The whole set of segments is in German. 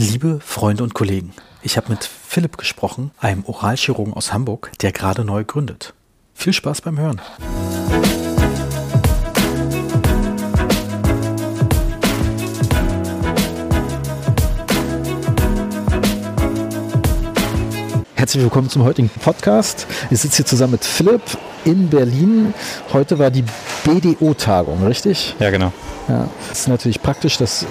Liebe Freunde und Kollegen, ich habe mit Philipp gesprochen, einem Oralchirurgen aus Hamburg, der gerade neu gründet. Viel Spaß beim Hören. Herzlich willkommen zum heutigen Podcast. Ich sitze hier zusammen mit Philipp in Berlin. Heute war die BDO-Tagung, richtig? Ja, genau. Ja, es ist natürlich praktisch, dass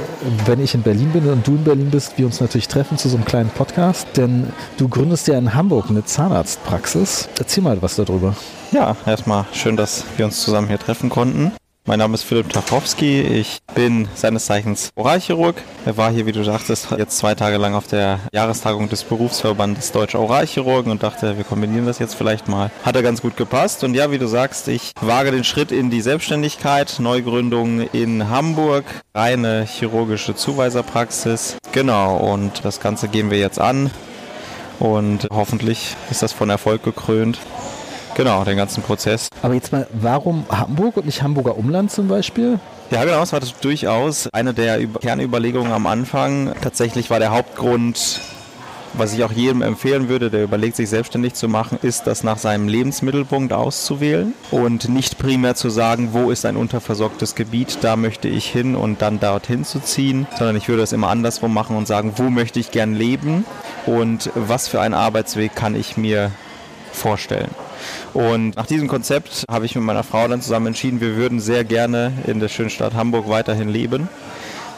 wenn ich in Berlin bin und du in Berlin bist, wir uns natürlich treffen zu so einem kleinen Podcast, denn du gründest ja in Hamburg eine Zahnarztpraxis. Erzähl mal was darüber. Ja, erstmal schön, dass wir uns zusammen hier treffen konnten. Mein Name ist Philipp Tachowski. Ich bin seines Zeichens Oralchirurg. Er war hier, wie du sagtest, jetzt zwei Tage lang auf der Jahrestagung des Berufsverbandes Deutscher Oralchirurgen und dachte, wir kombinieren das jetzt vielleicht mal. Hat er ganz gut gepasst. Und ja, wie du sagst, ich wage den Schritt in die Selbstständigkeit. Neugründung in Hamburg. Reine chirurgische Zuweiserpraxis. Genau. Und das Ganze gehen wir jetzt an. Und hoffentlich ist das von Erfolg gekrönt. Genau, den ganzen Prozess. Aber jetzt mal, warum Hamburg und nicht Hamburger Umland zum Beispiel? Ja, genau, das war das durchaus eine der Kernüberlegungen am Anfang. Tatsächlich war der Hauptgrund, was ich auch jedem empfehlen würde, der überlegt, sich selbstständig zu machen, ist, das nach seinem Lebensmittelpunkt auszuwählen und nicht primär zu sagen, wo ist ein unterversorgtes Gebiet, da möchte ich hin und dann dorthin zu ziehen, sondern ich würde es immer andersrum machen und sagen, wo möchte ich gern leben und was für einen Arbeitsweg kann ich mir vorstellen. Und nach diesem Konzept habe ich mit meiner Frau dann zusammen entschieden, wir würden sehr gerne in der schönen Stadt Hamburg weiterhin leben.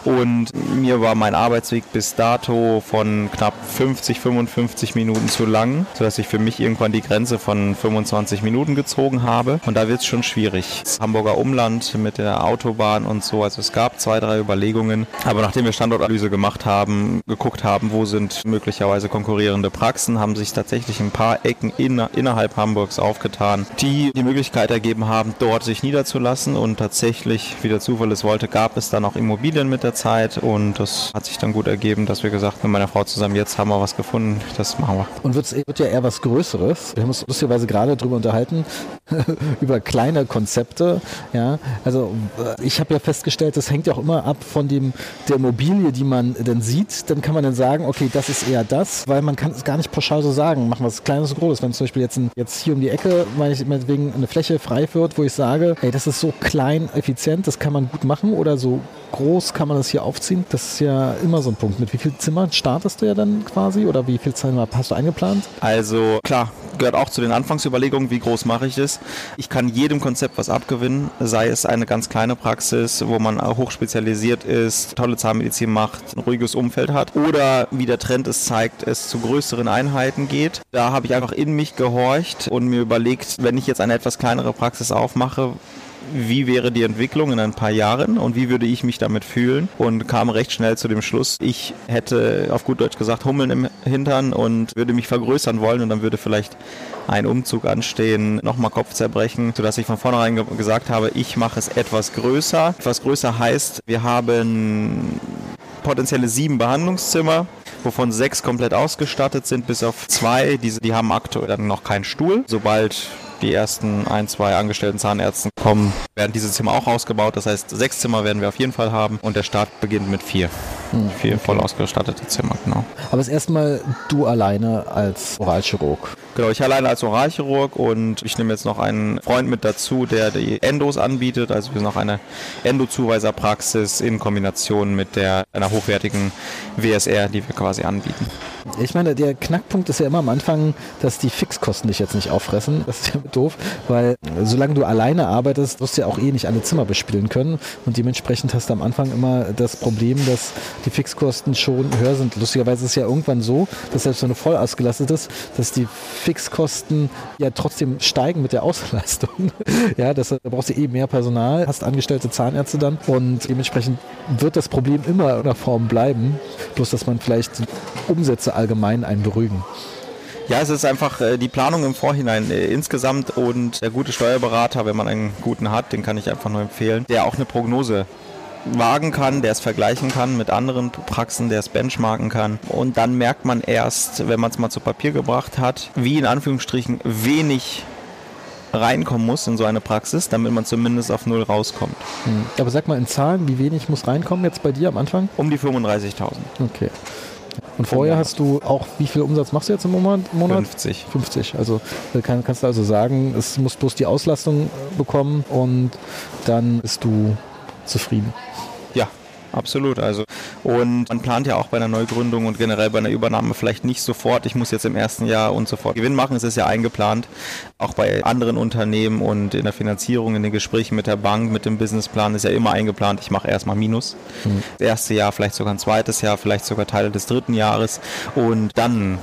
Und mir war mein Arbeitsweg bis dato von knapp 50, 55 Minuten zu lang, sodass ich für mich irgendwann die Grenze von 25 Minuten gezogen habe. Und da wird es schon schwierig. Das Hamburger Umland mit der Autobahn und so. Also es gab zwei, drei Überlegungen. Aber nachdem wir Standortanalyse gemacht haben, geguckt haben, wo sind möglicherweise konkurrierende Praxen, haben sich tatsächlich ein paar Ecken in, innerhalb Hamburgs aufgetan, die die Möglichkeit ergeben haben, dort sich niederzulassen. Und tatsächlich, wie der Zufall es wollte, gab es dann auch Immobilien mit der der Zeit und das hat sich dann gut ergeben, dass wir gesagt haben, mit meiner Frau zusammen, jetzt haben wir was gefunden, das machen wir. Und wird, ja eher was Größeres. Wir haben uns lustigerweise gerade darüber unterhalten, über kleine Konzepte. Ja, also äh, ich habe ja festgestellt, das hängt ja auch immer ab von dem, der Immobilie, die man dann sieht. Dann kann man dann sagen, okay, das ist eher das, weil man kann es gar nicht pauschal so sagen, machen wir es kleines oder großes. Wenn zum Beispiel jetzt, ein, jetzt hier um die Ecke, weil ich meinetwegen eine Fläche frei wird, wo ich sage, ey, das ist so klein, effizient, das kann man gut machen oder so groß kann man das hier aufziehen? Das ist ja immer so ein Punkt. Mit wie viel Zimmern startest du ja dann quasi oder wie viel Zimmer hast du eingeplant? Also klar, gehört auch zu den Anfangsüberlegungen, wie groß mache ich es. Ich kann jedem Konzept was abgewinnen, sei es eine ganz kleine Praxis, wo man hochspezialisiert ist, tolle Zahnmedizin macht, ein ruhiges Umfeld hat oder wie der Trend es zeigt, es zu größeren Einheiten geht. Da habe ich einfach in mich gehorcht und mir überlegt, wenn ich jetzt eine etwas kleinere Praxis aufmache, wie wäre die Entwicklung in ein paar Jahren und wie würde ich mich damit fühlen und kam recht schnell zu dem Schluss, ich hätte auf gut Deutsch gesagt Hummeln im Hintern und würde mich vergrößern wollen und dann würde vielleicht ein Umzug anstehen, nochmal Kopfzerbrechen, sodass ich von vornherein ge gesagt habe, ich mache es etwas größer. Etwas größer heißt, wir haben potenzielle sieben Behandlungszimmer, wovon sechs komplett ausgestattet sind, bis auf zwei. Diese, die haben aktuell dann noch keinen Stuhl. Sobald die ersten ein, zwei angestellten Zahnärzten kommen, werden diese Zimmer auch ausgebaut. Das heißt, sechs Zimmer werden wir auf jeden Fall haben und der Start beginnt mit vier. Hm, vier okay. voll ausgestattete Zimmer, genau. Aber das erste Mal du alleine als Oralchirurg. Genau, ich alleine als Oralchirurg und ich nehme jetzt noch einen Freund mit dazu, der die Endos anbietet. Also wir sind noch eine Endo-Zuweiserpraxis in Kombination mit der, einer hochwertigen WSR, die wir quasi anbieten. Ich meine, der Knackpunkt ist ja immer am Anfang, dass die Fixkosten dich jetzt nicht auffressen. Das ist ja doof, weil solange du alleine arbeitest, wirst du ja auch eh nicht alle Zimmer bespielen können. Und dementsprechend hast du am Anfang immer das Problem, dass die Fixkosten schon höher sind. Lustigerweise ist es ja irgendwann so, dass selbst wenn du voll ausgelastet ist, dass die Fixkosten ja trotzdem steigen mit der Auslastung. ja, das, da brauchst du eh mehr Personal, hast angestellte Zahnärzte dann und dementsprechend wird das Problem immer in der Form bleiben. Bloß, dass man vielleicht Umsätze allgemein einen beruhigen. Ja, es ist einfach äh, die Planung im Vorhinein äh, insgesamt und der gute Steuerberater, wenn man einen guten hat, den kann ich einfach nur empfehlen, der auch eine Prognose wagen kann, der es vergleichen kann mit anderen Praxen, der es benchmarken kann. Und dann merkt man erst, wenn man es mal zu Papier gebracht hat, wie in Anführungsstrichen wenig reinkommen muss in so eine Praxis, damit man zumindest auf Null rauskommt. Hm. Aber sag mal in Zahlen, wie wenig muss reinkommen jetzt bei dir am Anfang? Um die 35.000. Okay. Und vorher hast du auch, wie viel Umsatz machst du jetzt im Monat? 50. 50. Also kann, kannst du also sagen, es muss bloß die Auslastung äh, bekommen und dann bist du zufrieden. Ja, absolut. Also und man plant ja auch bei einer Neugründung und generell bei einer Übernahme vielleicht nicht sofort, ich muss jetzt im ersten Jahr und sofort Gewinn machen. Es ist ja eingeplant, auch bei anderen Unternehmen und in der Finanzierung, in den Gesprächen mit der Bank, mit dem Businessplan ist ja immer eingeplant, ich mache erstmal Minus. Mhm. Das erste Jahr, vielleicht sogar ein zweites Jahr, vielleicht sogar Teile des dritten Jahres und dann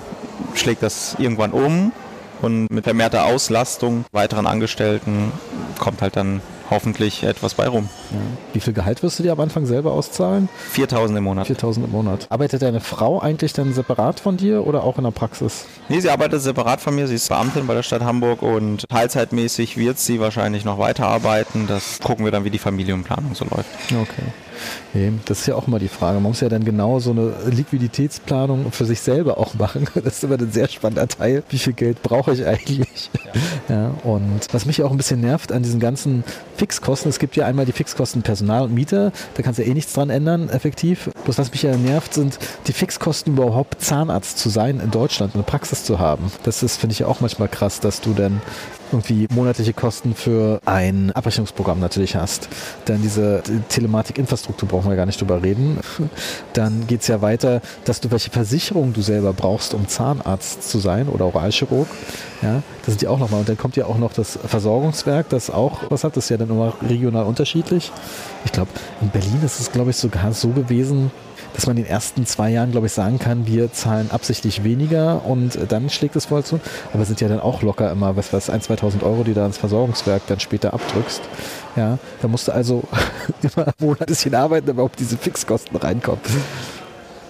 schlägt das irgendwann um und mit vermehrter Auslastung weiteren Angestellten kommt halt dann hoffentlich etwas bei rum. Ja. Wie viel Gehalt wirst du dir am Anfang selber auszahlen? 4000 im Monat. 4000 im Monat. Arbeitet deine Frau eigentlich dann separat von dir oder auch in der Praxis? Nee, sie arbeitet separat von mir. Sie ist Beamtin bei der Stadt Hamburg und teilzeitmäßig wird sie wahrscheinlich noch weiterarbeiten. Das gucken wir dann, wie die Familienplanung so läuft. Okay. Nee, das ist ja auch immer die Frage. Man muss ja dann genau so eine Liquiditätsplanung für sich selber auch machen. Das ist immer ein sehr spannender Teil. Wie viel Geld brauche ich eigentlich? Ja. ja. und was mich auch ein bisschen nervt an diesen ganzen Fixkosten, es gibt ja einmal die Fixkosten Personal und Miete, da kannst du eh nichts dran ändern, effektiv. Bloß was mich ja nervt, sind die Fixkosten überhaupt Zahnarzt zu sein in Deutschland, eine Praxis zu haben. Das ist, finde ich ja auch manchmal krass, dass du dann irgendwie monatliche Kosten für ein Abrechnungsprogramm natürlich hast. Dann diese Telematik-Infrastruktur brauchen wir gar nicht drüber reden. Dann geht es ja weiter, dass du welche Versicherung du selber brauchst, um Zahnarzt zu sein oder Oralchirurg. Ja, das sind ja auch nochmal. Und dann kommt ja auch noch das Versorgungswerk, das auch was hat. Das ist ja dann immer regional unterschiedlich. Ich glaube, in Berlin ist es, glaube ich, sogar so gewesen, dass man in den ersten zwei Jahren, glaube ich, sagen kann, wir zahlen absichtlich weniger und dann schlägt es voll zu. Aber sind ja dann auch locker immer, was was, 1.000, 2.000 Euro, die da ins Versorgungswerk dann später abdrückst. Ja, da musst du also immer ein Monat arbeiten, damit überhaupt diese Fixkosten reinkommen.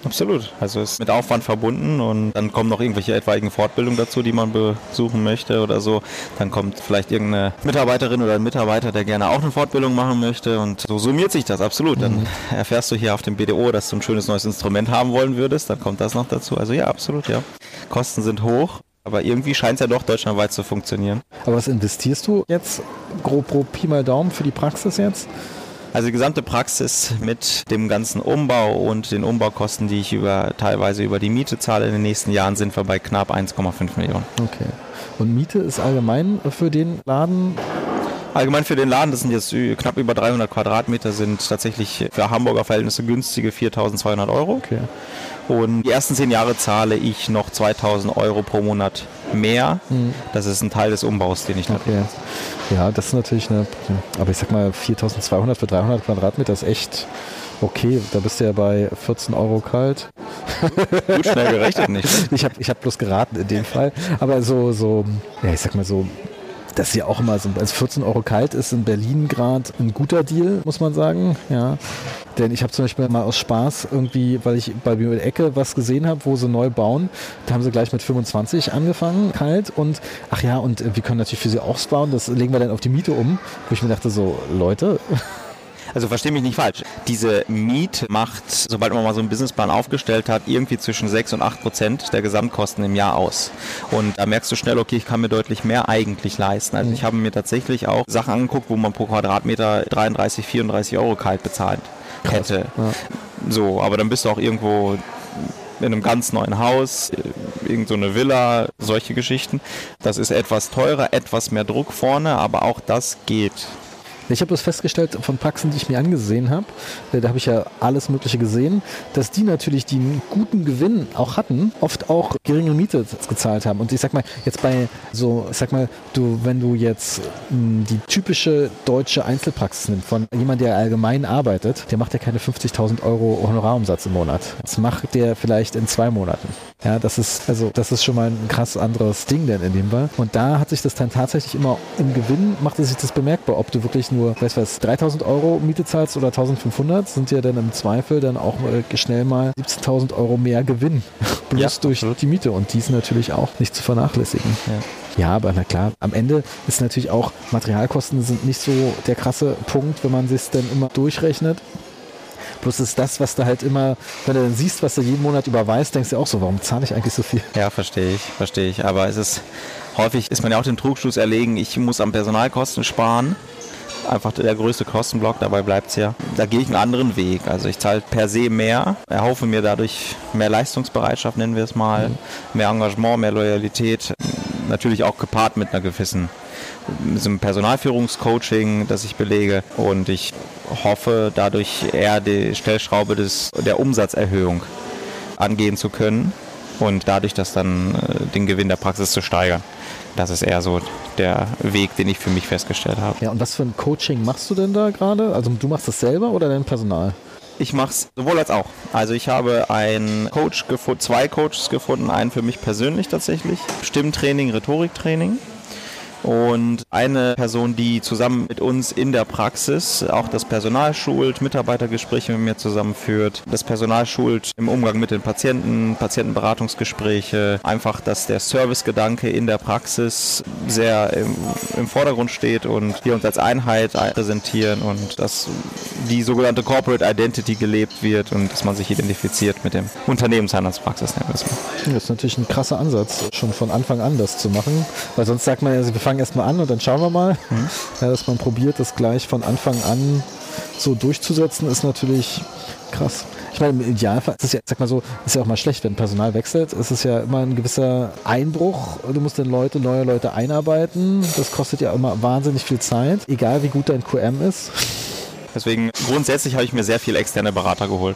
Absolut. Also ist mit Aufwand verbunden und dann kommen noch irgendwelche etwaigen Fortbildungen dazu, die man besuchen möchte oder so. Dann kommt vielleicht irgendeine Mitarbeiterin oder ein Mitarbeiter, der gerne auch eine Fortbildung machen möchte und so summiert sich das absolut. Dann mhm. erfährst du hier auf dem BDO, dass du ein schönes neues Instrument haben wollen würdest, dann kommt das noch dazu. Also ja, absolut, ja. Kosten sind hoch. Aber irgendwie scheint es ja doch deutschlandweit zu funktionieren. Aber was investierst du jetzt grob pro Pi mal Daumen für die Praxis jetzt? Also die gesamte Praxis mit dem ganzen Umbau und den Umbaukosten, die ich über, teilweise über die Miete zahle in den nächsten Jahren, sind wir bei knapp 1,5 Millionen. Okay. Und Miete ist allgemein für den Laden Allgemein für den Laden, das sind jetzt knapp über 300 Quadratmeter, sind tatsächlich für Hamburger Verhältnisse günstige 4.200 Euro. Okay. Und die ersten zehn Jahre zahle ich noch 2.000 Euro pro Monat mehr. Mhm. Das ist ein Teil des Umbaus, den ich okay. Ja, das ist natürlich eine, aber ich sag mal 4.200 für 300 Quadratmeter ist echt okay. Da bist du ja bei 14 Euro kalt. Gut schnell gerechnet nicht. Ich habe ich hab bloß geraten in dem Fall. Aber so, so, ja, ich sag mal so das ist ja auch immer so, als 14 Euro kalt ist in Berlin gerade ein guter Deal, muss man sagen. Ja. Denn ich habe zum Beispiel mal aus Spaß irgendwie, weil ich bei mir in der Ecke was gesehen habe, wo sie neu bauen, da haben sie gleich mit 25 angefangen, kalt. Und ach ja, und wir können natürlich für sie auch bauen, das legen wir dann auf die Miete um. Wo ich mir dachte, so, Leute, also verstehe mich nicht falsch. Diese Miet macht, sobald man mal so einen Businessplan aufgestellt hat, irgendwie zwischen 6 und 8 Prozent der Gesamtkosten im Jahr aus. Und da merkst du schnell, okay, ich kann mir deutlich mehr eigentlich leisten. Also ich habe mir tatsächlich auch Sachen angeguckt, wo man pro Quadratmeter 33, 34 Euro kalt bezahlt hätte. Ja. So, aber dann bist du auch irgendwo in einem ganz neuen Haus, irgend so eine Villa, solche Geschichten. Das ist etwas teurer, etwas mehr Druck vorne, aber auch das geht. Ich habe das festgestellt von Praxen, die ich mir angesehen habe. Äh, da habe ich ja alles Mögliche gesehen, dass die natürlich den guten Gewinn auch hatten, oft auch geringe Miete gezahlt haben. Und ich sag mal, jetzt bei so, ich sag mal, du, wenn du jetzt mh, hm, die typische deutsche Einzelpraxis nimmst, von jemand, der allgemein arbeitet, der macht ja keine 50.000 Euro Honorarumsatz im Monat. Das macht der vielleicht in zwei Monaten. Ja, das ist, also, das ist schon mal ein krass anderes Ding denn in dem Fall. Und da hat sich das dann tatsächlich immer im Gewinn, machte sich das bemerkbar, ob du wirklich nur, weißt was, 3000 Euro Miete zahlst oder 1500, sind ja dann im Zweifel dann auch schnell mal 17.000 Euro mehr Gewinn. Bloß ja, durch absolut. die Miete. Und die ist natürlich auch nicht zu vernachlässigen. Ja. Ja, aber na klar, am Ende ist natürlich auch Materialkosten sind nicht so der krasse Punkt, wenn man sich dann immer durchrechnet. Bloß ist das, was du halt immer, wenn du dann siehst, was du jeden Monat überweist, denkst du auch so, warum zahle ich eigentlich so viel? Ja, verstehe ich, verstehe ich. Aber es ist häufig ist man ja auch den Trugschluss erlegen, ich muss am Personalkosten sparen einfach der größte Kostenblock, dabei bleibt es ja. Da gehe ich einen anderen Weg. Also ich zahle per se mehr, erhoffe mir dadurch mehr Leistungsbereitschaft, nennen wir es mal, mehr Engagement, mehr Loyalität, natürlich auch gepaart mit einer gewissen so einem Personalführungscoaching, das ich belege und ich hoffe dadurch eher die Stellschraube des, der Umsatzerhöhung angehen zu können und dadurch das dann äh, den Gewinn der Praxis zu steigern. Das ist eher so der Weg, den ich für mich festgestellt habe. Ja, und was für ein Coaching machst du denn da gerade? Also du machst das selber oder dein Personal? Ich mache es sowohl als auch. Also ich habe einen Coach gefunden, zwei Coaches gefunden, einen für mich persönlich tatsächlich. Stimmtraining, Rhetoriktraining und eine Person, die zusammen mit uns in der Praxis auch das Personal schult, Mitarbeitergespräche mit mir zusammenführt, das Personal schult im Umgang mit den Patienten, Patientenberatungsgespräche, einfach, dass der Servicegedanke in der Praxis sehr im, im Vordergrund steht und wir uns als Einheit präsentieren und dass die sogenannte Corporate Identity gelebt wird und dass man sich identifiziert mit dem Unternehmensheimatspraxis. Das ist natürlich ein krasser Ansatz, schon von Anfang an das zu machen, weil sonst sagt man ja, wir fangen erstmal an und dann schauen wir mal. Mhm. Ja, dass man probiert, das gleich von Anfang an so durchzusetzen, ist natürlich krass. Ich meine, im Idealfall ist es ja, sag mal so, ist ja auch mal schlecht, wenn Personal wechselt. Es ist ja immer ein gewisser Einbruch. Du musst dann Leute, neue Leute einarbeiten. Das kostet ja immer wahnsinnig viel Zeit, egal wie gut dein QM ist. Deswegen grundsätzlich habe ich mir sehr viele externe Berater geholt.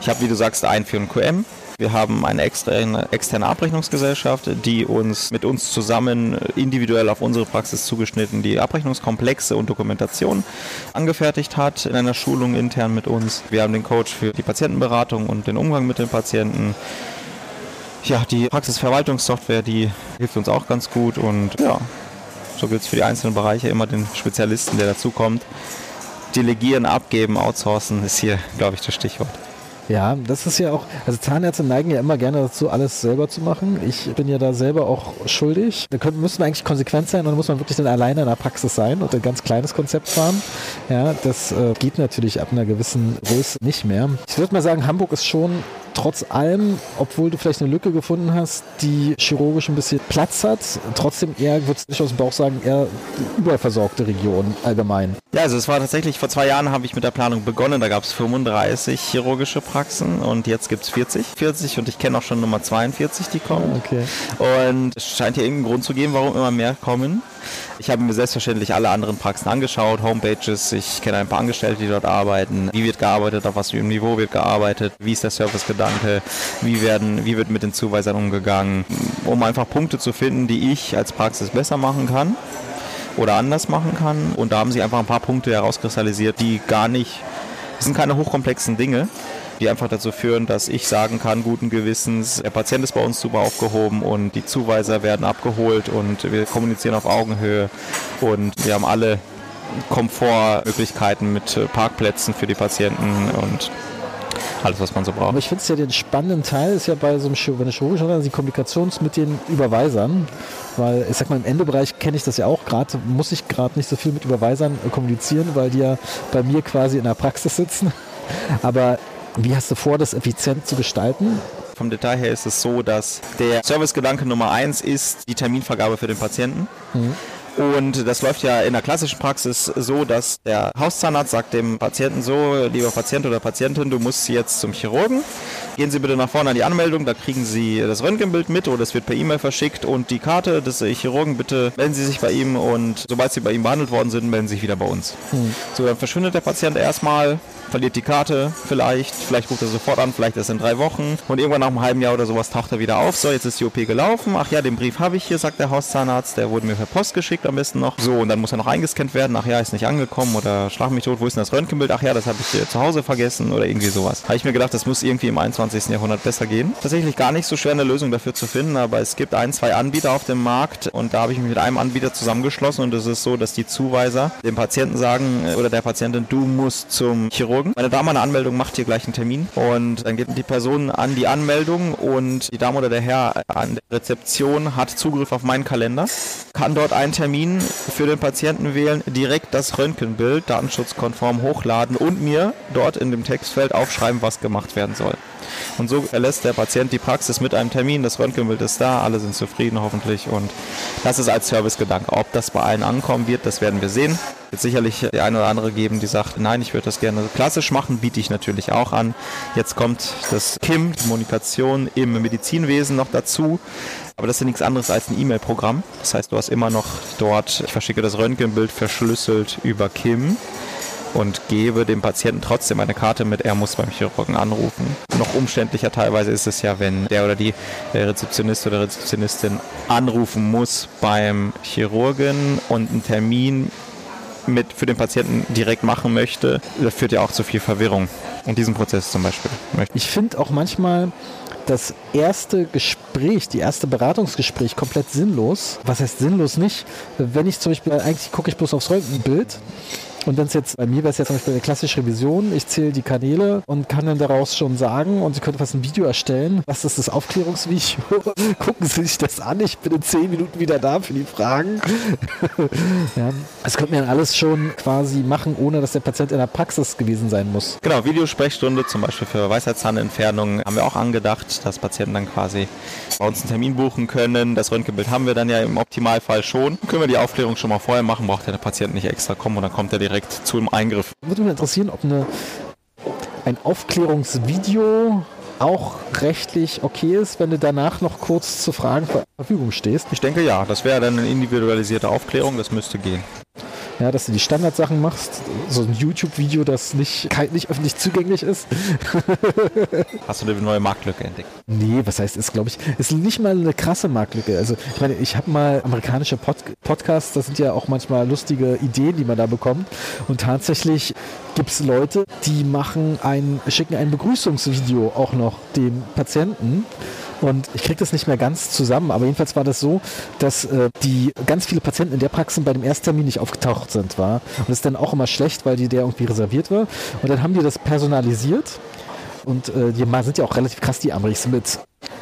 Ich habe, wie du sagst, einen für einen QM, wir haben eine externe, externe Abrechnungsgesellschaft, die uns mit uns zusammen individuell auf unsere Praxis zugeschnitten die Abrechnungskomplexe und Dokumentation angefertigt hat in einer Schulung intern mit uns. Wir haben den Coach für die Patientenberatung und den Umgang mit den Patienten. Ja, die Praxisverwaltungssoftware, die hilft uns auch ganz gut und ja, so gilt es für die einzelnen Bereiche immer den Spezialisten, der dazukommt. Delegieren, abgeben, outsourcen ist hier, glaube ich, das Stichwort. Ja, das ist ja auch, also Zahnärzte neigen ja immer gerne dazu, alles selber zu machen. Ich bin ja da selber auch schuldig. Da können, müssen wir eigentlich konsequent sein und dann muss man wirklich dann alleine in der Praxis sein und ein ganz kleines Konzept fahren. Ja, das äh, geht natürlich ab einer gewissen Größe nicht mehr. Ich würde mal sagen, Hamburg ist schon trotz allem, obwohl du vielleicht eine Lücke gefunden hast, die chirurgisch ein bisschen Platz hat, trotzdem eher, würde ich aus dem Bauch sagen, eher überversorgte Region allgemein. Ja, also es war tatsächlich, vor zwei Jahren habe ich mit der Planung begonnen, da gab es 35 chirurgische Praxen und jetzt gibt es 40. 40 und ich kenne auch schon Nummer 42, die kommen. Ah, okay. Und es scheint hier irgendeinen Grund zu geben, warum immer mehr kommen. Ich habe mir selbstverständlich alle anderen Praxen angeschaut, Homepages, ich kenne ein paar Angestellte, die dort arbeiten. Wie wird gearbeitet, auf was für einem Niveau wird gearbeitet, wie ist der Servicegedanke, wie, werden, wie wird mit den Zuweisern umgegangen, um einfach Punkte zu finden, die ich als Praxis besser machen kann oder anders machen kann. Und da haben sie einfach ein paar Punkte herauskristallisiert, die gar nicht, das sind keine hochkomplexen Dinge, die einfach dazu führen, dass ich sagen kann, guten Gewissens, der Patient ist bei uns super aufgehoben und die Zuweiser werden abgeholt und wir kommunizieren auf Augenhöhe und wir haben alle Komfortmöglichkeiten mit Parkplätzen für die Patienten und alles, was man so braucht. Aber ich finde es ja den spannenden Teil ist ja bei so einem wenn eine chirurgisch ist, die Kommunikation mit den Überweisern. Weil ich sag mal, im Endebereich kenne ich das ja auch gerade, muss ich gerade nicht so viel mit Überweisern kommunizieren, weil die ja bei mir quasi in der Praxis sitzen. Aber wie hast du vor, das effizient zu gestalten? Vom Detail her ist es so, dass der Servicegedanke Nummer eins ist die Terminvergabe für den Patienten. Mhm. Und das läuft ja in der klassischen Praxis so, dass der Hauszahnarzt sagt dem Patienten so, lieber Patient oder Patientin, du musst jetzt zum Chirurgen. Gehen Sie bitte nach vorne an die Anmeldung, da kriegen Sie das Röntgenbild mit oder es wird per E-Mail verschickt und die Karte des Chirurgen, bitte melden Sie sich bei ihm und sobald Sie bei ihm behandelt worden sind, melden Sie sich wieder bei uns. Hm. So, dann verschwindet der Patient erstmal, verliert die Karte vielleicht, vielleicht ruft er sofort an, vielleicht erst in drei Wochen und irgendwann nach einem halben Jahr oder sowas taucht er wieder auf. So, jetzt ist die OP gelaufen. Ach ja, den Brief habe ich hier, sagt der Hauszahnarzt, der wurde mir per Post geschickt am besten noch. So, und dann muss er noch eingescannt werden. Ach ja, ist nicht angekommen oder schlag mich tot, wo ist denn das Röntgenbild? Ach ja, das habe ich hier zu Hause vergessen oder irgendwie sowas. Habe ich mir gedacht, das muss irgendwie im 21. Jahrhundert besser gehen. Tatsächlich gar nicht so schwer eine Lösung dafür zu finden, aber es gibt ein, zwei Anbieter auf dem Markt und da habe ich mich mit einem Anbieter zusammengeschlossen und es ist so, dass die Zuweiser dem Patienten sagen äh, oder der Patientin, du musst zum Chirurgen. Meine Dame eine Anmeldung, macht hier gleich einen Termin und dann geht die Person an die Anmeldung und die Dame oder der Herr an der Rezeption hat Zugriff auf meinen Kalender, kann dort einen Termin für den Patienten wählen, direkt das Röntgenbild datenschutzkonform hochladen und mir dort in dem Textfeld aufschreiben, was gemacht werden soll. Und so verlässt der Patient die Praxis mit einem Termin, das Röntgenbild ist da, alle sind zufrieden hoffentlich und das ist als Servicegedanke. Ob das bei allen ankommen wird, das werden wir sehen. Wird sicherlich die eine oder andere geben, die sagt, nein, ich würde das gerne klassisch machen, biete ich natürlich auch an. Jetzt kommt das KIM, Kommunikation im Medizinwesen noch dazu. Aber das ist ja nichts anderes als ein E-Mail-Programm. Das heißt, du hast immer noch dort, ich verschicke das Röntgenbild verschlüsselt über KIM und gebe dem Patienten trotzdem eine Karte mit, er muss beim Chirurgen anrufen. Noch umständlicher teilweise ist es ja, wenn der oder die der Rezeptionist oder Rezeptionistin anrufen muss beim Chirurgen und einen Termin mit für den Patienten direkt machen möchte. Das führt ja auch zu viel Verwirrung. Und diesen Prozess zum Beispiel. Ich finde auch manchmal, das erste Gespräch, die erste Beratungsgespräch komplett sinnlos. Was heißt sinnlos nicht? Wenn ich zum Beispiel, eigentlich gucke ich bloß aufs Röntgenbild und wenn es jetzt, bei mir wäre es jetzt zum Beispiel eine klassische Revision, ich zähle die Kanäle und kann dann daraus schon sagen, und Sie könnten fast ein Video erstellen. Was ist das Aufklärungsvideo? Gucken Sie sich das an, ich bin in zehn Minuten wieder da für die Fragen. ja, das könnte man alles schon quasi machen, ohne dass der Patient in der Praxis gewesen sein muss. Genau, Videosprechstunde zum Beispiel für Weisheitszahnentfernung haben wir auch angedacht, dass Patienten dann quasi bei uns einen Termin buchen können. Das Röntgenbild haben wir dann ja im Optimalfall schon. Können wir die Aufklärung schon mal vorher machen, braucht der Patient nicht extra kommen und dann kommt er direkt direkt zu einem Eingriff. Würde mich interessieren, ob eine, ein Aufklärungsvideo auch rechtlich okay ist, wenn du danach noch kurz zu Fragen zur Verfügung stehst? Ich denke ja, das wäre dann eine individualisierte Aufklärung, das müsste gehen ja, dass du die Standardsachen machst, so ein YouTube-Video, das nicht, nicht öffentlich zugänglich ist. Hast du eine neue Marktlücke entdeckt? Nee, was heißt, ist glaube ich, ist nicht mal eine krasse Marktlücke. Also ich meine, ich habe mal amerikanische Pod Podcasts, das sind ja auch manchmal lustige Ideen, die man da bekommt. Und tatsächlich gibt es Leute, die machen ein, schicken ein Begrüßungsvideo auch noch dem Patienten und ich kriege das nicht mehr ganz zusammen, aber jedenfalls war das so, dass äh, die ganz viele Patienten in der Praxis bei dem Ersttermin nicht aufgetaucht sind, war. Und das ist dann auch immer schlecht, weil die der irgendwie reserviert war. Und dann haben die das personalisiert und äh, die sind ja auch relativ krass, die Amrichs, mit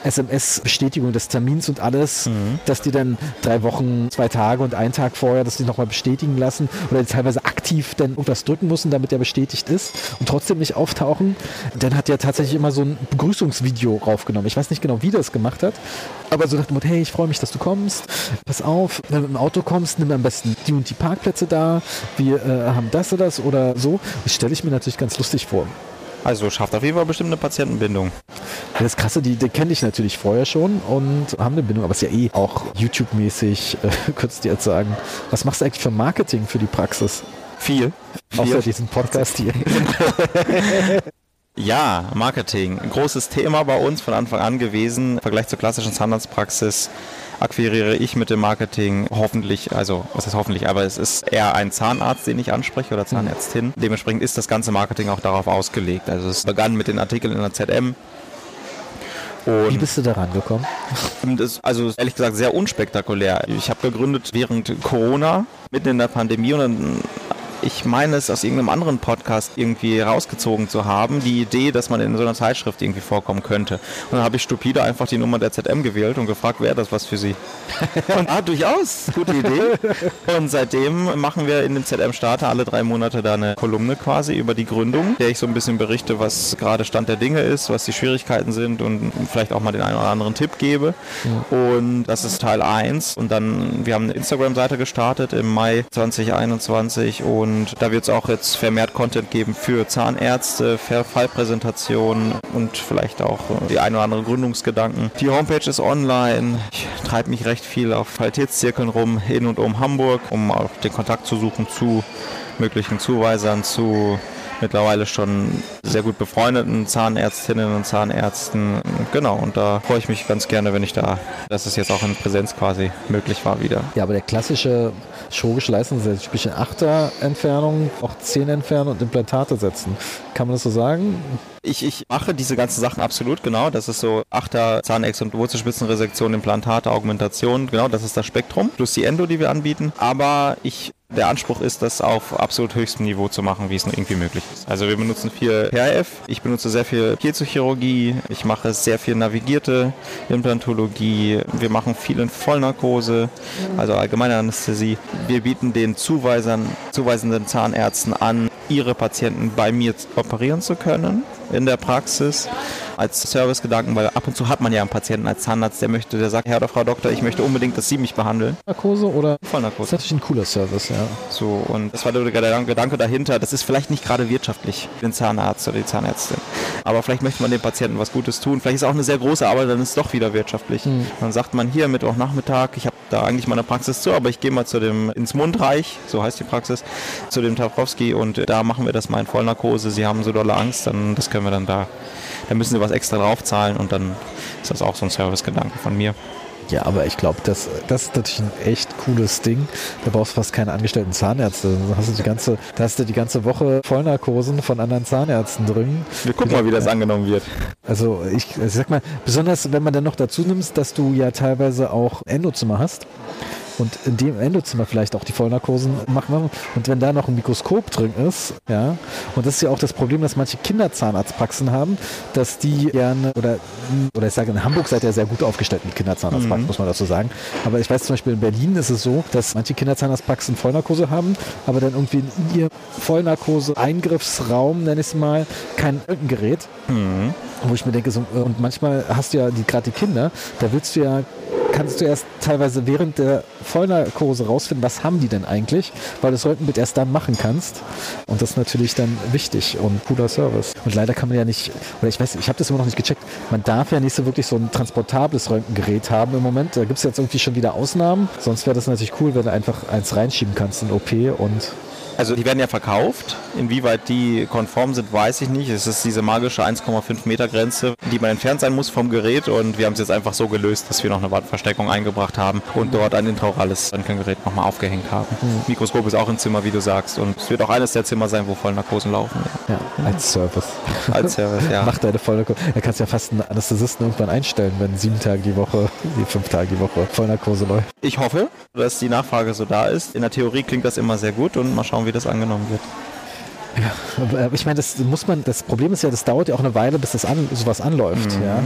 SMS-Bestätigung des Termins und alles, mhm. dass die dann drei Wochen, zwei Tage und einen Tag vorher, dass die nochmal bestätigen lassen oder teilweise aktiv dann irgendwas drücken müssen, damit der bestätigt ist und trotzdem nicht auftauchen. Dann hat er tatsächlich immer so ein Begrüßungsvideo raufgenommen. Ich weiß nicht genau, wie das gemacht hat, aber so dem Motto, hey, ich freue mich, dass du kommst. Pass auf, wenn du mit dem Auto kommst, nimm am besten die und die Parkplätze da. Wir äh, haben das oder das oder so. Das stelle ich mir natürlich ganz lustig vor. Also schafft auf jeden Fall bestimmt eine Patientenbindung. Das Krasse, die, die kenne ich natürlich vorher schon und haben eine Bindung, aber es ist ja eh auch YouTube-mäßig, äh, könntest du jetzt sagen. Was machst du eigentlich für Marketing für die Praxis? Viel. Außer diesen Podcast hier. Ja, Marketing. Ein großes Thema bei uns von Anfang an gewesen. Im Vergleich zur klassischen Zahnarztpraxis akquiriere ich mit dem Marketing hoffentlich, also was heißt hoffentlich, aber es ist eher ein Zahnarzt, den ich anspreche oder Zahnärztin. Mhm. Dementsprechend ist das ganze Marketing auch darauf ausgelegt. Also es begann mit den Artikeln in der ZM, und Wie bist du da rangekommen? Das, also ehrlich gesagt sehr unspektakulär. Ich habe gegründet während Corona, mitten in der Pandemie und dann ich meine es aus irgendeinem anderen Podcast irgendwie rausgezogen zu haben, die Idee, dass man in so einer Zeitschrift irgendwie vorkommen könnte. Und dann habe ich stupide einfach die Nummer der ZM gewählt und gefragt, wäre das was für Sie? und ah, durchaus, gute Idee. Und seitdem machen wir in dem ZM-Starter alle drei Monate da eine Kolumne quasi über die Gründung, der ich so ein bisschen berichte, was gerade Stand der Dinge ist, was die Schwierigkeiten sind und vielleicht auch mal den einen oder anderen Tipp gebe. Ja. Und das ist Teil 1. Und dann, wir haben eine Instagram-Seite gestartet im Mai 2021 und und da wird es auch jetzt vermehrt Content geben für Zahnärzte, Fallpräsentationen und vielleicht auch äh, die ein oder andere Gründungsgedanken. Die Homepage ist online. Ich treibe mich recht viel auf Qualitätszirkeln rum, in und um Hamburg, um auch den Kontakt zu suchen zu möglichen Zuweisern, zu mittlerweile schon sehr gut befreundeten Zahnärztinnen und Zahnärzten. Genau, und da freue ich mich ganz gerne, wenn ich da, dass es jetzt auch in Präsenz quasi möglich war wieder. Ja, aber der klassische chirurgische Leistung ist ja typische Achter-Entfernung, auch Zehn-Entfernen und Implantate setzen. Kann man das so sagen? Ich, ich mache diese ganzen Sachen absolut, genau. Das ist so Achter, Zahnex- und Wurzelspitzenresektion, Implantate, Augmentation, genau, das ist das Spektrum. Plus die Endo, die wir anbieten. Aber ich der Anspruch ist, das auf absolut höchstem Niveau zu machen, wie es nur irgendwie möglich ist. Also wir benutzen viel PRF, ich benutze sehr viel Piezochirurgie, ich mache sehr viel navigierte Implantologie, wir machen viel in Vollnarkose, also allgemeine Anästhesie. Wir bieten den Zuweisern, zuweisenden Zahnärzten an, ihre Patienten bei mir operieren zu können in der Praxis als Servicegedanken, weil ab und zu hat man ja einen Patienten als Zahnarzt, der möchte, der sagt, Herr oder Frau Doktor, ich möchte unbedingt, dass Sie mich behandeln. Narkose oder? Vollnarkose. Das ist natürlich ein cooler Service, ja. So, und das war der Gedanke dahinter. Das ist vielleicht nicht gerade wirtschaftlich für den Zahnarzt oder die Zahnärztin. Aber vielleicht möchte man dem Patienten was Gutes tun. Vielleicht ist es auch eine sehr große Arbeit, dann ist es doch wieder wirtschaftlich. Mhm. Dann sagt man hier Mittwochnachmittag, ich habe da eigentlich meine Praxis zu, aber ich gehe mal zu dem ins Mundreich, so heißt die Praxis, zu dem Tafkowski und da machen wir das mal in Vollnarkose. Sie haben so dolle Angst, dann das können wir dann da. Da müssen sie was extra draufzahlen und dann ist das auch so ein Servicegedanke von mir. Ja, aber ich glaube, das, das ist natürlich ein echt cooles Ding. Da brauchst du fast keine angestellten Zahnärzte. Da hast du die ganze, da hast du die ganze Woche Vollnarkosen von anderen Zahnärzten drin. Wir gucken mal, wie das angenommen wird. Also ich, also ich sag mal, besonders wenn man dann noch dazu nimmst, dass du ja teilweise auch Endozimmer hast und in dem Endozimmer vielleicht auch die Vollnarkosen machen. Und wenn da noch ein Mikroskop drin ist, ja, und das ist ja auch das Problem, dass manche Kinderzahnarztpraxen haben, dass die gerne, oder, oder ich sage, in Hamburg seid ihr sehr gut aufgestellt mit Kinderzahnarztpraxen, mhm. muss man dazu sagen. Aber ich weiß zum Beispiel in Berlin ist es so, dass manche Kinderzahnarztpraxen Vollnarkose haben, aber dann irgendwie in ihr Vollnarkose-Eingriffsraum, nenne ich es mal, kein Röntgengerät. Mhm. Wo ich mir denke, so, und manchmal hast du ja die, gerade die Kinder, da willst du ja kannst du erst teilweise während der Vollnarkose rausfinden, was haben die denn eigentlich, weil du das Röntgenbild erst dann machen kannst. Und das ist natürlich dann wichtig und cooler Service. Und leider kann man ja nicht, oder ich weiß, ich habe das immer noch nicht gecheckt, man darf ja nicht so wirklich so ein transportables Röntgengerät haben im Moment. Da gibt es jetzt irgendwie schon wieder Ausnahmen. Sonst wäre das natürlich cool, wenn du einfach eins reinschieben kannst in OP und also die werden ja verkauft. Inwieweit die konform sind, weiß ich nicht. Es ist diese magische 1,5 Meter Grenze, die man entfernt sein muss vom Gerät. Und wir haben es jetzt einfach so gelöst, dass wir noch eine Wandversteckung eingebracht haben und dort ein intraorales Röntgengerät nochmal aufgehängt haben. Mhm. Mikroskop ist auch im Zimmer, wie du sagst. Und es wird auch eines der Zimmer sein, wo Vollnarkosen laufen. Ja, ja als Service. Als Service, ja. Mach deine Vollnarkose. Da kannst du ja fast einen Anästhesisten irgendwann einstellen, wenn sieben Tage die Woche, fünf Tage die Woche Vollnarkose läuft. Ich hoffe, dass die Nachfrage so da ist. In der Theorie klingt das immer sehr gut und mal schauen, wie das angenommen wird. Ja, ich meine, das muss man, das Problem ist ja, das dauert ja auch eine Weile, bis das an, sowas anläuft, mhm. ja.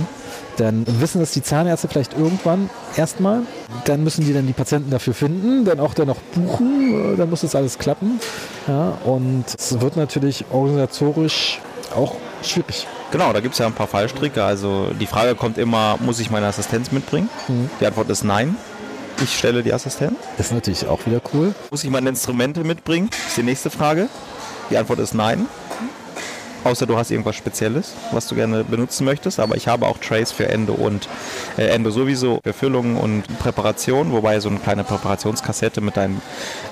Dann wissen das die Zahnärzte vielleicht irgendwann erstmal. Dann müssen die dann die Patienten dafür finden, dann auch dann noch buchen, dann muss das alles klappen. Ja, und es wird natürlich organisatorisch auch schwierig. Genau, da gibt es ja ein paar Fallstricke. Also die Frage kommt immer, muss ich meine Assistenz mitbringen? Mhm. Die Antwort ist nein. Ich stelle die Assistenz. Das ist natürlich auch wieder cool. Muss ich meine Instrumente mitbringen? Das ist die nächste Frage. Die Antwort ist nein. Außer du hast irgendwas Spezielles, was du gerne benutzen möchtest. Aber ich habe auch Trays für Endo und äh, Endo sowieso für Füllungen und Präparation. Wobei so eine kleine Präparationskassette mit deinen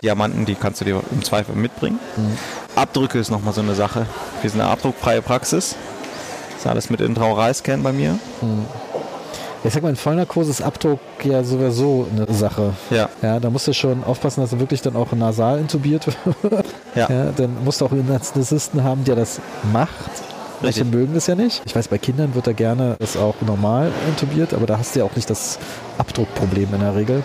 Diamanten, die kannst du dir im Zweifel mitbringen. Mhm. Abdrücke ist nochmal so eine Sache. Wir sind eine abdruckfreie Praxis. Das ist alles mit Intraoral-Scan bei mir. Mhm. Ich sag mal, in Vollnarkose ist Abdruck ja sowieso eine Sache. Ja. Ja, da musst du schon aufpassen, dass du wirklich dann auch nasal intubiert wird. ja. ja. Dann musst du auch einen Anästhesisten haben, der das macht. Manche mögen das ja nicht. Ich weiß, bei Kindern wird da gerne das auch normal intubiert, aber da hast du ja auch nicht das Abdruckproblem in der Regel.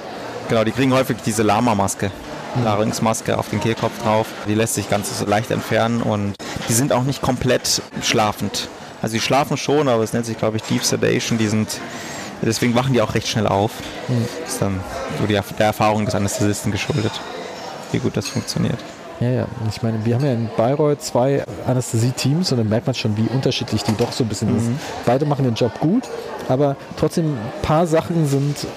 Genau, die kriegen häufig diese Lama-Maske. Mhm. Larynxmaske auf den Kehlkopf drauf. Die lässt sich ganz leicht entfernen und die sind auch nicht komplett schlafend. Also die schlafen schon, aber es nennt sich, glaube ich, Deep Sedation. Die sind Deswegen wachen die auch recht schnell auf. Mhm. Das ist dann so die, der Erfahrung des Anästhesisten geschuldet, wie gut das funktioniert. Ja, ja. Ich meine, wir haben ja in Bayreuth zwei Anästhesie-Teams und dann merkt man schon, wie unterschiedlich die doch so ein bisschen mhm. sind. Beide machen den Job gut, aber trotzdem ein paar Sachen sind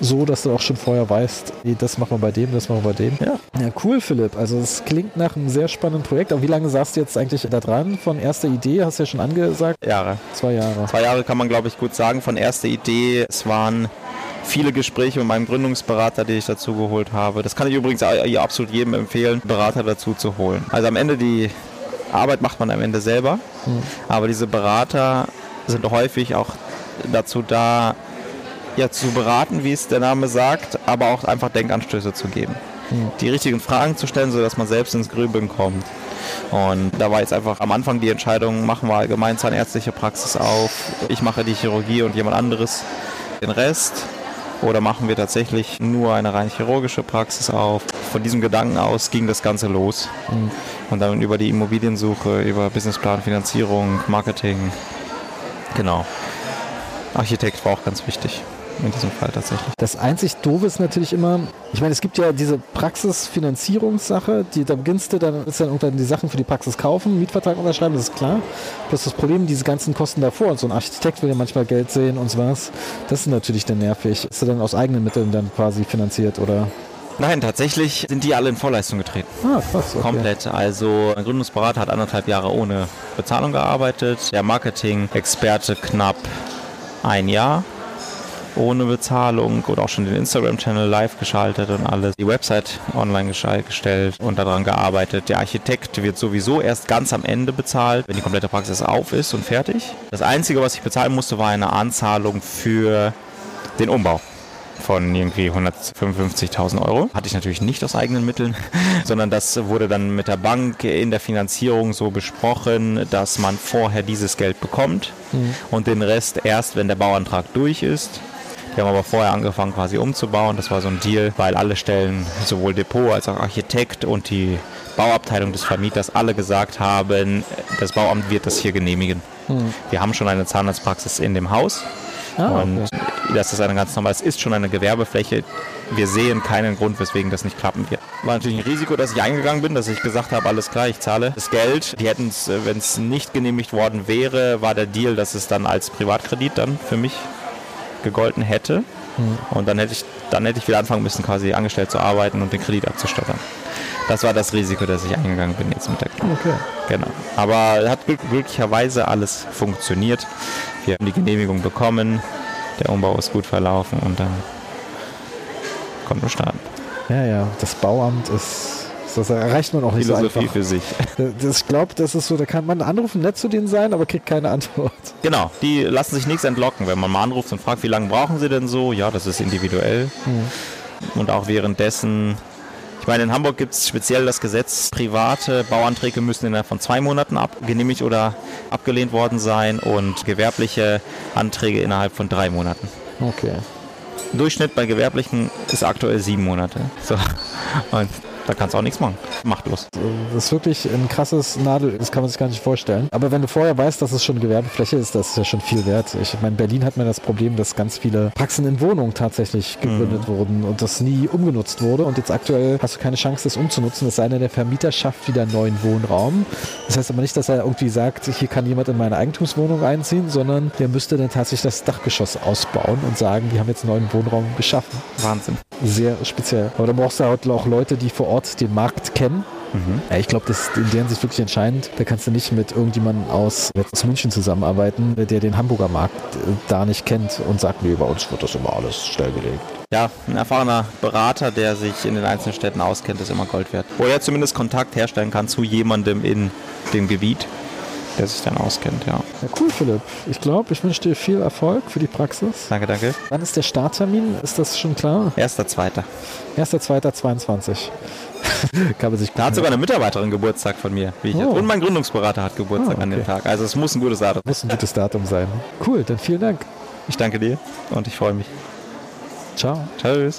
so, dass du auch schon vorher weißt, das machen wir bei dem, das machen wir bei dem. Ja. ja, cool, Philipp. Also es klingt nach einem sehr spannenden Projekt. Aber wie lange saßt du jetzt eigentlich da dran? Von erster Idee, hast du ja schon angesagt? Jahre. Zwei Jahre. Zwei Jahre kann man, glaube ich, gut sagen. Von erster Idee, es waren viele Gespräche mit meinem Gründungsberater, die ich dazu geholt habe. Das kann ich übrigens absolut jedem empfehlen, Berater dazu zu holen. Also am Ende die Arbeit macht man am Ende selber, mhm. aber diese Berater sind häufig auch dazu da, ja, zu beraten, wie es der Name sagt, aber auch einfach Denkanstöße zu geben. Mhm. Die richtigen Fragen zu stellen, sodass man selbst ins Grübeln kommt. Und da war jetzt einfach am Anfang die Entscheidung, machen wir allgemein zahnärztliche Praxis auf, ich mache die Chirurgie und jemand anderes den Rest. Oder machen wir tatsächlich nur eine rein chirurgische Praxis auf? Von diesem Gedanken aus ging das Ganze los. Mhm. Und dann über die Immobiliensuche, über Businessplan, Finanzierung, Marketing. Genau. Architekt war auch ganz wichtig. In diesem Fall tatsächlich. Das einzig Doofe ist natürlich immer, ich meine, es gibt ja diese Praxisfinanzierungssache, die, da beginnst du dann, ist dann irgendwann die Sachen für die Praxis kaufen, Mietvertrag unterschreiben, das ist klar. Bloß das Problem, diese ganzen Kosten davor und so ein Architekt will ja manchmal Geld sehen und so was, das ist natürlich dann nervig. Ist er dann aus eigenen Mitteln dann quasi finanziert oder? Nein, tatsächlich sind die alle in Vorleistung getreten. Ah, krass. Okay. Komplett. Also ein Gründungsberater hat anderthalb Jahre ohne Bezahlung gearbeitet. Der Marketing-Experte knapp ein Jahr ohne Bezahlung oder auch schon den Instagram-Channel live geschaltet und alles. Die Website online gestellt und daran gearbeitet. Der Architekt wird sowieso erst ganz am Ende bezahlt, wenn die komplette Praxis auf ist und fertig. Das Einzige, was ich bezahlen musste, war eine Anzahlung für den Umbau von irgendwie 155.000 Euro. Hatte ich natürlich nicht aus eigenen Mitteln, sondern das wurde dann mit der Bank in der Finanzierung so besprochen, dass man vorher dieses Geld bekommt mhm. und den Rest erst, wenn der Bauantrag durch ist. Die haben aber vorher angefangen quasi umzubauen. Das war so ein Deal, weil alle Stellen, sowohl Depot als auch Architekt und die Bauabteilung des Vermieters alle gesagt haben, das Bauamt wird das hier genehmigen. Mhm. Wir haben schon eine Zahnarztpraxis in dem Haus. Ah, und okay das ist eine ganz normale, es ist schon eine Gewerbefläche. Wir sehen keinen Grund, weswegen das nicht klappen wird. War natürlich ein Risiko, dass ich eingegangen bin, dass ich gesagt habe, alles klar, ich zahle das Geld. Die hätten es, äh, wenn es nicht genehmigt worden wäre, war der Deal, dass es dann als Privatkredit dann für mich gegolten hätte. Mhm. Und dann hätte ich, dann hätte ich wieder anfangen müssen, quasi angestellt zu arbeiten und den Kredit abzustottern. Das war das Risiko, das ich eingegangen bin jetzt mit der Kredit. Okay. Genau. Aber hat glücklicherweise alles funktioniert. Wir haben die Genehmigung bekommen der Umbau ist gut verlaufen und dann konnten wir starten. Ja, ja, das Bauamt ist. Das erreicht man auch nicht Philosophie so einfach. für sich. Das, ich glaube, das ist so, da kann man anrufen, nett zu denen sein, aber kriegt keine Antwort. Genau, die lassen sich nichts entlocken. Wenn man mal anruft und fragt, wie lange brauchen sie denn so? Ja, das ist individuell. Mhm. Und auch währenddessen ich meine, in Hamburg gibt es speziell das Gesetz, private Bauanträge müssen innerhalb von zwei Monaten genehmigt oder abgelehnt worden sein und gewerbliche Anträge innerhalb von drei Monaten. Okay. Durchschnitt bei gewerblichen ist aktuell sieben Monate. So. Und da kannst du auch nichts machen. Machtlos. Das ist wirklich ein krasses Nadel, das kann man sich gar nicht vorstellen. Aber wenn du vorher weißt, dass es schon Gewerbefläche ist, das ist ja schon viel wert. Ich meine, in Berlin hat man das Problem, dass ganz viele Praxen in Wohnungen tatsächlich gegründet mhm. wurden und das nie umgenutzt wurde. Und jetzt aktuell hast du keine Chance, das umzunutzen, es sei denn, der Vermieter schafft wieder einen neuen Wohnraum. Das heißt aber nicht, dass er irgendwie sagt, hier kann jemand in meine Eigentumswohnung einziehen, sondern der müsste dann tatsächlich das Dachgeschoss ausbauen und sagen, wir haben jetzt einen neuen Wohnraum geschaffen. Wahnsinn. Sehr speziell. Aber da brauchst du halt auch Leute, die vor Ort den Markt kennen. Mhm. Ja, ich glaube, das ist in deren Sicht wirklich entscheidend. Da kannst du nicht mit irgendjemandem aus, aus München zusammenarbeiten, der den Hamburger Markt äh, da nicht kennt und sagt, nee, bei uns wird das immer alles stillgelegt. Ja, ein erfahrener Berater, der sich in den einzelnen Städten auskennt, ist immer Gold wert. Wo er zumindest Kontakt herstellen kann zu jemandem in dem Gebiet der sich dann auskennt, ja. Ja, cool, Philipp. Ich glaube, ich wünsche dir viel Erfolg für die Praxis. Danke, danke. Wann ist der Starttermin? Ist das schon klar? 1.2. 1.2.22. Kann man sich da hat sogar eine Mitarbeiterin Geburtstag von mir, wie ich oh. Und mein Gründungsberater hat Geburtstag oh, okay. an dem Tag. Also es muss ein gutes Datum. Muss ein gutes Datum sein. Cool, dann vielen Dank. Ich danke dir und ich freue mich. Ciao. Tschüss.